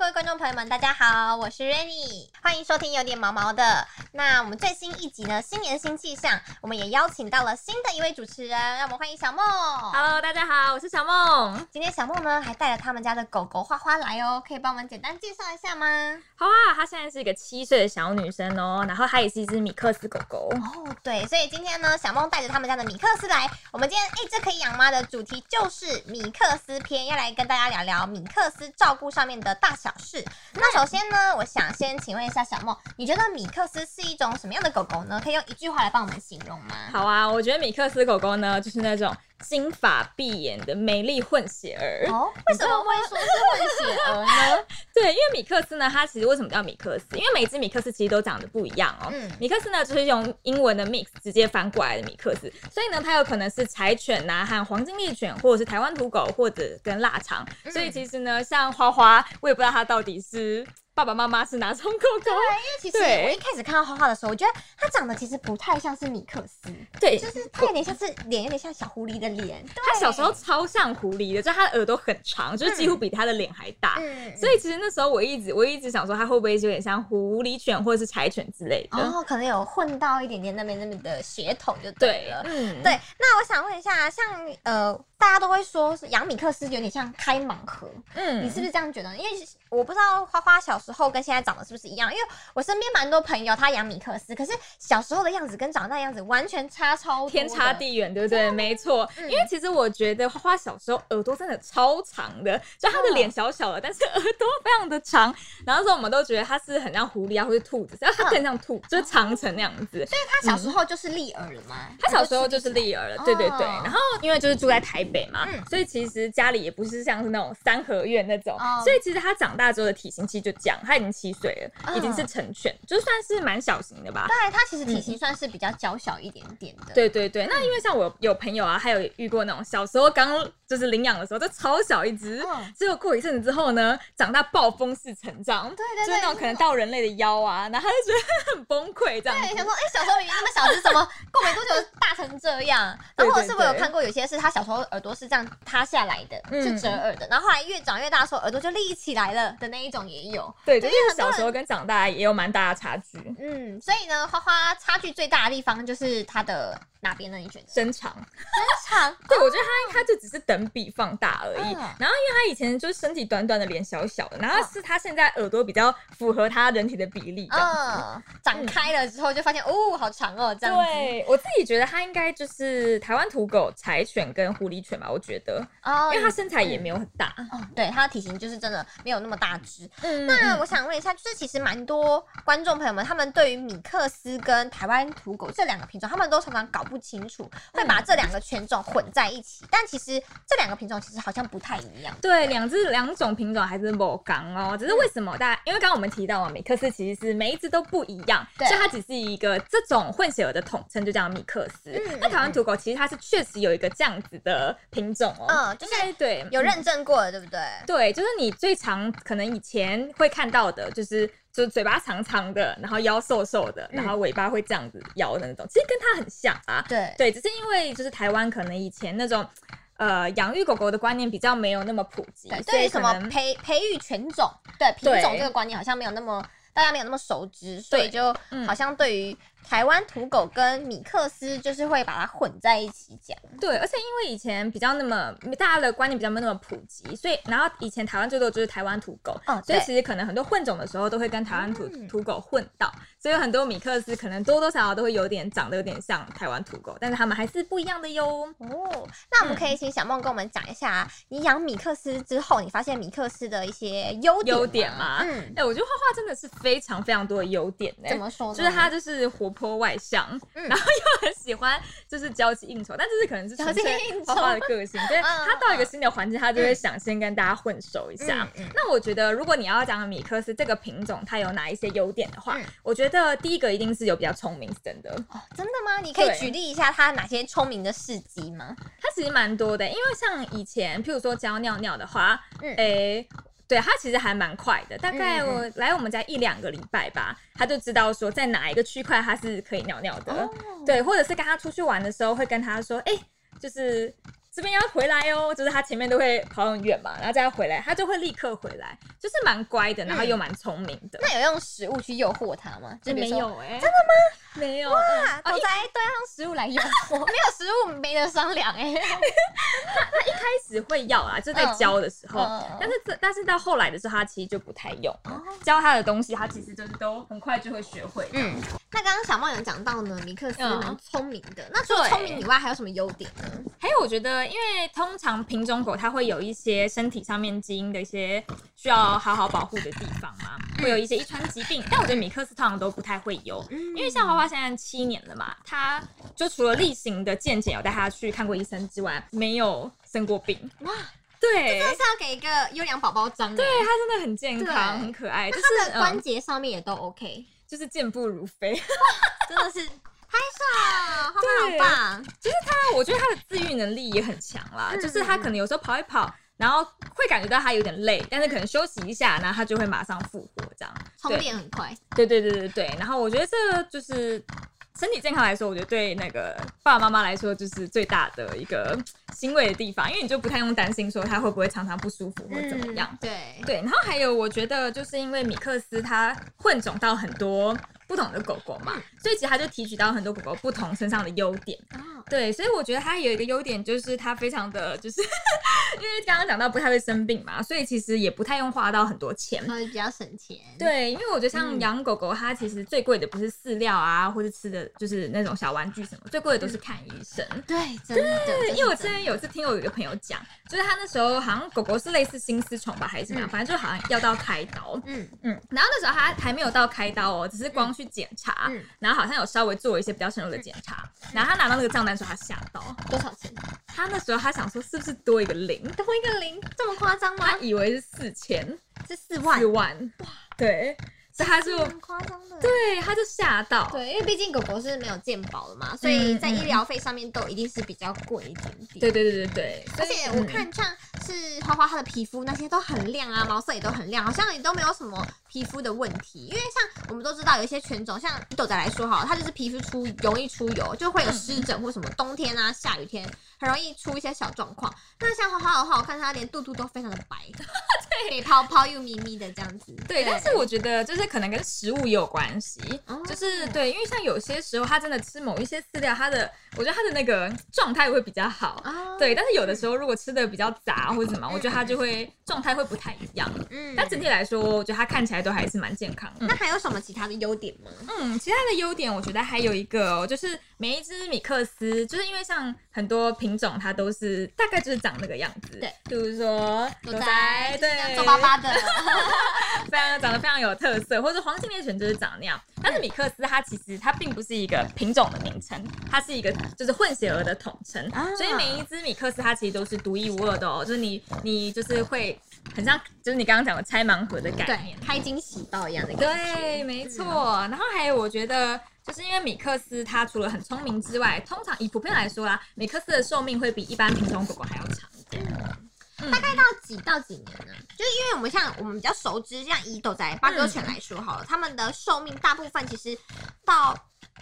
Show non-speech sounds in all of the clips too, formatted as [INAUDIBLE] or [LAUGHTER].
各位观众朋友们，大家好，我是 Rainy，欢迎收听有点毛毛的。那我们最新一集呢，新年新气象，我们也邀请到了新的一位主持人，让我们欢迎小梦。Hello，大家好，我是小梦。今天小梦呢还带了他们家的狗狗花花来哦，可以帮我们简单介绍一下吗？好啊，她现在是一个七岁的小女生哦，然后她也是一只米克斯狗狗。哦，对，所以今天呢，小梦带着他们家的米克斯来，我们今天哎这可以养吗的主题就是米克斯篇，要来跟大家聊聊米克斯照顾上面的大小是。那首先呢，我想先请问一下小梦，你觉得米克斯是一种什么样的狗狗呢？可以用一句话来帮我们形容吗？好啊，我觉得米克斯狗狗呢，就是那种金发碧眼的美丽混血儿。哦，[LAUGHS] 为什么会说是混血儿呢？[LAUGHS] 对，因为米克斯呢，它其实为什么叫米克斯？因为每只米克斯其实都长得不一样哦。嗯米克斯呢，就是用英文的 mix 直接翻过来的米克斯，所以呢，它有可能是柴犬呐、和黄金猎犬，或者是台湾土狗，或者跟腊肠。嗯所以其实呢，像花花，我也不知道它到底是爸爸妈妈是哪种狗狗。对，因为其实我一开始看到花花的时候，我觉得它长得其实不太像是米克斯，对，就是它有点像是脸有点像小狐狸的脸。它小时候超像狐狸的，就它的耳朵很长，就是几乎比它的脸还大。嗯，所以其实那时候我一直我一直想说，它会不会有点像狐狸犬或者是柴犬之类的？哦，可能有混到一点点那边那边的血统就对了。嗯，对，那我想问一下，像呃，大家都会说是养米克斯有点像开盲盒，嗯你是不是这样觉得？因为我不知道花花小时候跟现在长得是不是一样，因为我身边蛮多朋友他养米克斯，可是小时候的样子跟长大的样子完全差超天差。地远，对不对？没错，嗯因为其实我觉得花花小时候耳朵真的超长的，就她的脸小小的，但是耳朵非常的长。然后说我们都觉得它是很像狐狸啊，或是兔子，但它更像兔，就是长成那样子。所以他小时候就是立耳了吗？他小时候就是立耳了，对对然后因为就是住在台北嘛，嗯所以其实家里也不是像是那种三合院那种，哦所以其实他长大之后的体型其实就这样，他已经七岁了，嗯已经是成犬，就算是蛮小型的吧。对，它其实体型算是比较娇小一点点的。对对对，那因为像我有朋友啊，还有遇过那种小时候刚就是领养的时候就超小一只，嗯结果过一阵子之后呢，长大暴风式成长，对对对就是那种可能到人类的腰啊，然后他就觉得很崩溃这样对，子。想说，哎、小时候明明那么小只，怎么过没多久这样？然后或者是我有看过有些是他小时候耳朵是这样塌下来的，嗯是折耳的，然后后来越长越大的时候耳朵就立起来了的那一种也有。对，就对是小时候跟长大也有蛮大的差距，嗯，所以呢，花花差距最大的地方就是他的哪边呢？你觉得？身长。身长。[LAUGHS] 对，我觉得他他就只是等比放大而已。嗯然后，因为他以前就是身体短短的，脸小小的，然后是他现在耳朵比较符合他人体的比例。嗯，长开了之后就发现，哦，好长哦，这样子。对我自己觉得他应该就是台湾土狗、柴犬跟狐狸犬吧，我觉得，哦，因为它身材也没有很大。哦，对，它的体型就是真的没有那么大只。嗯那我想问一下，就是其实蛮多观众朋友们，他们对于米克斯跟台湾土狗这两个品种，他们都常常搞不清楚，会把这两个犬种混在一起。但其实这两个品种其实好像不太一样。对，两只两种品种还是某刚哦，只是为什么大家？因为刚刚我们提到嘛，米克斯其实是每一只都不一样，对所以它只是一个这种混血儿的统称，就叫米克斯。嗯那台湾土狗其实它是确实有一个这样子的品种哦，嗯就是对有认证过的，对不对？对，就是你最常可能以前会看到的，就是就是嘴巴长长的，然后腰瘦瘦的，然后尾巴会这样子摇的那种，其实跟它很像啊。对对，只是因为就是台湾可能以前那种呃养育狗狗的观念比较没有那么普及，对，所对于什么培培育犬种，对品种对这个观念好像没有那么大家没有那么熟知，所以就嗯好像对于台湾土狗跟米克斯就是会把它混在一起讲。对，而且因为以前比较那么大家的观念比较没有那么普及，所以然后以前台湾最多就是台湾土狗，嗯所以其实可能很多混种的时候都会跟台湾土、嗯土狗混到，所以很多米克斯可能多多少少都会有点长得有点像台湾土狗，但是它们还是不一样的哟。哦，那我们可以请小梦跟我们讲一下，你养米克斯之后，你发现米克斯的一些优点优点吗嗯，哎、我觉得画画真的是非常非常多的优点呢、怎么说呢？就是它就是活泼外向，嗯然后又很喜欢就是交际应酬，但这是可能是纯粹交际应酬花花的个性，对嗯他到一个新的环境，他就会想先跟大家混熟一下。那我觉得，如果你要讲米克斯这个品种，它有哪一些优点的话，嗯我觉得第一个一定是有比较聪明，是真的。哦，真的吗？你可以对举例一下它哪些聪明的事迹吗？它其实蛮多的，因为像以前，譬如说教尿尿的话，嗯诶、对他其实还蛮快的，大概我来我们家一两个礼拜吧，他就知道说在哪一个区块他是可以尿尿的。哦对，或者是跟他出去玩的时候，会跟他说，哎、就是这边要回来哦，就是他前面都会跑很远嘛，然后再回来，他就会立刻回来，就是蛮乖的，然后又蛮聪明的。那有用食物去诱惑他吗？就比如说没有哎、真的吗？没有。哇，嗯狗仔都要用食物来诱惑，[LAUGHS] 没有食物没得商量哎。开始会要啊，就在教的时候，但是这但是到后来的时候，他其实就不太用了。教他的东西，他其实就是都很快就会学会。嗯，那刚刚小梦有讲到呢，米克斯嗯蛮聪明的。那除了聪明以外，还有什么优点呢？还有，我觉得，因为通常品种狗它会有一些身体上面基因的一些需要好好保护的地方嘛，会有一些遗传疾病。但我觉得米克斯通常都不太会有，因为像花花现在七年了嘛，它就除了例行的健检有带它去看过医生之外，没有生过病。哇，对，这是要给一个优良宝宝章哎。对，它真的很健康，很可爱，就是它的关嗯，节上面也都 OK，就是健步如飞。真的是拍手，花花对好棒。它，我觉得他的自愈能力也很强啦，嗯就是他可能有时候跑一跑，然后会感觉到他有点累，但是可能休息一下，然后他就会马上复活这样。充对电很快，对对对对对，然后我觉得这就是身体健康来说，我觉得对那个爸爸妈妈来说，就是最大的一个欣慰的地方，因为你就不太用担心说他会不会常常不舒服或怎么样。嗯对，对，然后还有我觉得就是因为米克斯他混种到很多不同的狗狗嘛，所以其实它就提取到很多狗狗不同身上的优点。哦，对，所以我觉得它有一个优点，就是它非常的就是，[LAUGHS] 因为刚刚讲到不太会生病嘛，所以其实也不太用花到很多钱。所以比较省钱。，对，因为我觉得像嗯养狗狗，它其实最贵的不是饲料啊，或者吃的就是那种小玩具什么，最贵的都是看医生。对，真的。对，因为我之前有一次听我有一个朋友讲，就是他那时候好像狗狗是类似心丝虫吧，还是怎么样，嗯反正就好像要到开刀。嗯嗯，然后那时候他还没有到开刀哦，只是光去检查，嗯，然后好像有稍微做一些比较深入的检查，然后他拿到那个账单的时候，他吓到，多少钱？他那时候他想说是不是多一个零，多一个零，这么夸张吗？他？以为是四千是四万。四，万，哇。对，所以他就很夸张的。对他就吓到，对，因为毕竟狗狗是没有健保的嘛，所以在嗯。医疗费上面都一定是比较贵一点点。对对对对对，而且我嗯。看像是花花它的皮肤那些都很亮啊，毛色也都很亮，好像也都没有什么皮肤的问题。因为像我们都知道有一些犬种，像豆仔来说哈，它就是皮肤出容易出油，就会有湿疹或什么，冬天啊、下雨天很容易出一些小状况。那像花花的话，我看它连肚肚都非常的白，[LAUGHS] 对，泡泡又咪咪的这样子。对，但是我觉得就是可能跟食物也有关系，哦就是对，因为像有些时候它真的吃某一些饲料，它的我觉得它的那个状态会比较好。啊，对，但是有的时候如果吃的比较杂或者什么，我觉得它就会状态会不太一样。嗯但整体来说，我觉得它看起来都还是蛮健康的。那还有什么其他的优点吗？嗯，其他的优点我觉得还有一个哦，就是每一只米克斯，就是因为像很多品种它都是大概就是长那个样子，对，比如说对，皱巴巴的，[LAUGHS] 非常长得非常有特色，或者黄金猎犬就是长那样。但是米克斯它其实它并不是一个品种的名称，它是一个就是混血儿的统称，啊所以每一只米克斯它其实都是独一无二的哦，就是你你就是会很像就是你刚刚讲的拆盲盒的概念对，。开惊喜包一样的感觉。对，没错。然后还有，我觉得就是因为米克斯它除了很聪明之外，通常以普遍来说啦，米克斯的寿命会比一般品种狗狗还要长一点。嗯大概到几到几年呢？就是因为我们像我们比较熟知，像以斗仔八哥犬来说好了，它们的寿命大部分其实到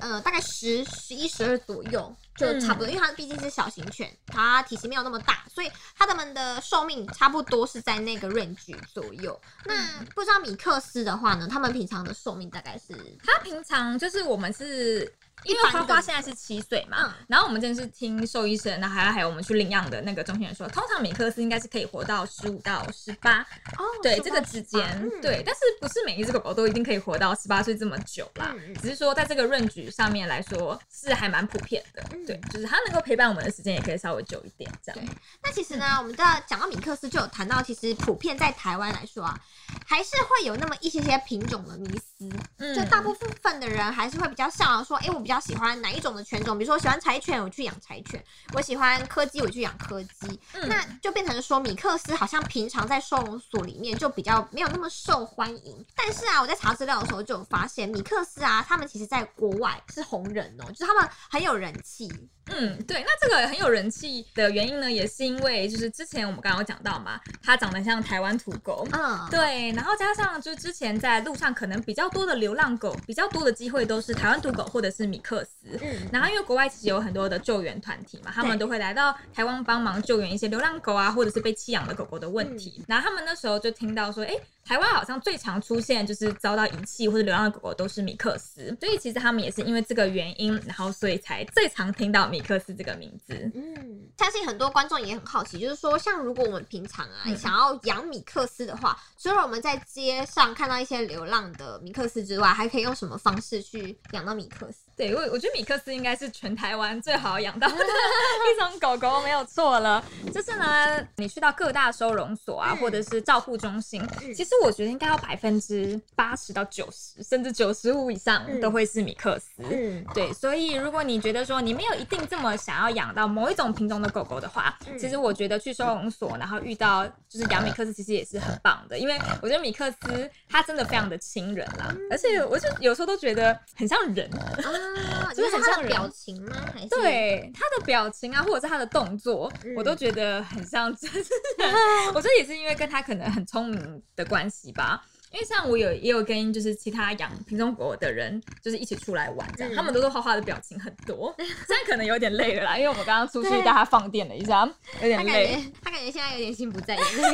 呃大概十、十一、十二左右就差不多，因为它毕竟是小型犬，它体型没有那么大，所以它们的寿命差不多是在那个 range 左右。那不知道米克斯的话呢，它们平常的寿命大概是它平常就是我们是。因为花花现在是七岁嘛，嗯然后我们真的是听兽医生，然后还有还有我们去领养的那个中心人说，通常米克斯应该是可以活到十五到十八，哦对这个之间，嗯对，但是不是每一只狗狗都一定可以活到十八岁这么久啦，只是说在这个 range 上面来说是还蛮普遍的，嗯对，就是它能够陪伴我们的时间也可以稍微久一点，这样。那其实呢，我们的讲到米克斯，就有谈到，其实普遍在台湾来说啊，还是会有那么一些些品种的迷思。嗯就大部分的人还是会比较向往说，哎、我比较喜欢哪一种的犬种，比如说我喜欢柴犬，我去养柴犬；我喜欢柯基，我去养柯基。嗯那就变成说，米克斯好像平常在收容所里面就比较没有那么受欢迎。但是啊，我在查资料的时候就有发现，米克斯啊，他们其实在国外是红人哦，就是他们很有人气。嗯，对，那这个很有人气的原因呢，也是因为就是之前我们刚刚有讲到嘛，它长得像台湾土狗。嗯，对，然后加上就是之前在路上可能比较多的流浪狗，比较多的机会都是台湾土狗或者是米克斯。嗯，然后因为国外其实有很多的救援团体嘛，他们都会来到台湾帮忙救援一些流浪狗啊，或者是被弃养的狗狗的问题。然后他们那时候就听到说，哎，台湾好像最常出现就是遭到遗弃或者流浪的狗狗都是米克斯，所以其实他们也是因为这个原因，然后所以才最常听到米克斯这个名字。嗯，相信很多观众也很好奇，就是说，像如果我们平常啊、嗯想要养米克斯的话，除了我们在街上看到一些流浪的米克斯之外，还可以用什么方式去养到米克斯？对，我我觉得米克斯应该是全台湾最好养到的 [LAUGHS] 一种狗狗，没有错了。就是呢，你去到各大收容所啊，嗯或者是照护中心，嗯其实我觉得应该要百分之八十到九十，甚至九十五以上嗯都会是米克斯。嗯对，所以如果你觉得说你没有一定这么想要养到某一种品种的狗狗的话，嗯其实我觉得去收容所，然后遇到就是养米克斯，其实也是很棒的，因为我觉得米克斯它真的非常的亲人啦，而且我就有时候都觉得很像人。啊，就是是很像表情吗？还是？对他的表情啊，或者是他的动作，嗯我都觉得很像真人。[LAUGHS] 我觉得也是因为跟他可能很聪明的关系吧。因为像我有也有跟就是其他养品种狗的人，就是一起出来玩这样，嗯他们都是画画的表情很多，[LAUGHS] 现在可能有点累了啦，因为我们刚刚出去带他放电了一下，有点累。觉他感觉现在有点心不在焉 [LAUGHS] 的感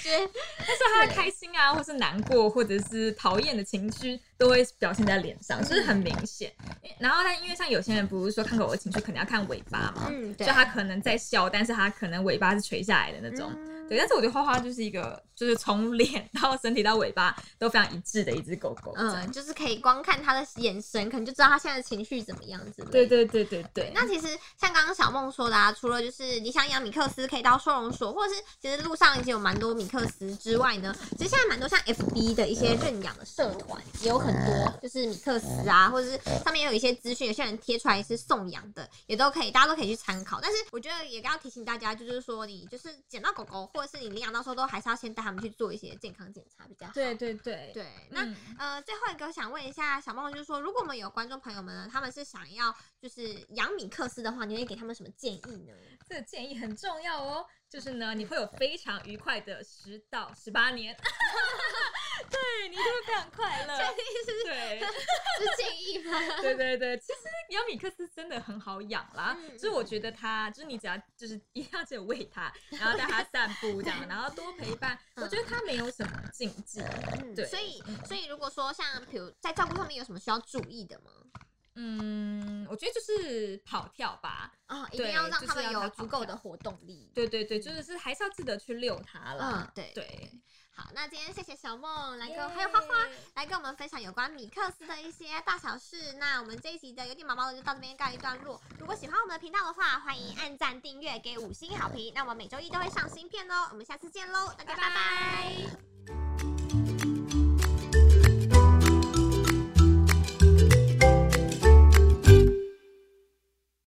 觉。但是他的开心啊，或是难过，或者是讨厌的情绪，都会表现在脸上，就是很明显。然后他因为像有些人不是说看狗的情绪可能要看尾巴嘛，嗯，就对。它可能在笑，但是他可能尾巴是垂下来的那种。嗯对，但是我觉得花花就是一个，就是从脸到身体到尾巴都非常一致的一只狗狗。嗯，嗯，就是可以光看它的眼神，可能就知道它现在的情绪怎么样子。对对对对对。那其实像刚刚小梦说的啊，除了就是你想养米克斯可以到收容所，或者是其实路上已经有蛮多米克斯之外呢，其实现在蛮多像 FB 的一些认养的社团也有很多，就是米克斯啊，或者是上面也有一些资讯，有些人贴出来是送养的，也都可以，大家都可以去参考。但是我觉得也要提醒大家，就是说你就是捡到狗狗，或者是你领养到时候，都还是要先带他们去做一些健康检查比较好。对对对对，那嗯呃，最后一个我想问一下小梦，就是说，如果我们有观众朋友们呢，他们是想要就是养米克斯的话，你会给他们什么建议呢？这个建议很重要哦，就是呢，你会有非常愉快的十到十八年，[LAUGHS] [LAUGHS] 对你一定会非常快乐。对。是建议吗？对对对，其实尤米克斯真的很好养啦，嗯就是我觉得它，就是你只要就是一定要只有喂它，然后带它散步这样，[LAUGHS] 然后多陪伴，我觉得它没有什么禁忌。嗯，对所以所以如果说像比如在照顾上面有什么需要注意的吗？嗯，我觉得就是跑跳吧，哦，一定要让他们有足够的活动力。对对对，就是是还是要记得去遛它了。嗯，对对，好，那今天谢谢小梦来跟还有花花来跟我们分享有关米克斯的一些大小事。那我们这一集的有点毛毛的就到这边告一段落。如果喜欢我们的频道的话，欢迎按赞、订阅、给五星好评。那我们每周一都会上新片哦。我们下次见喽，大家拜拜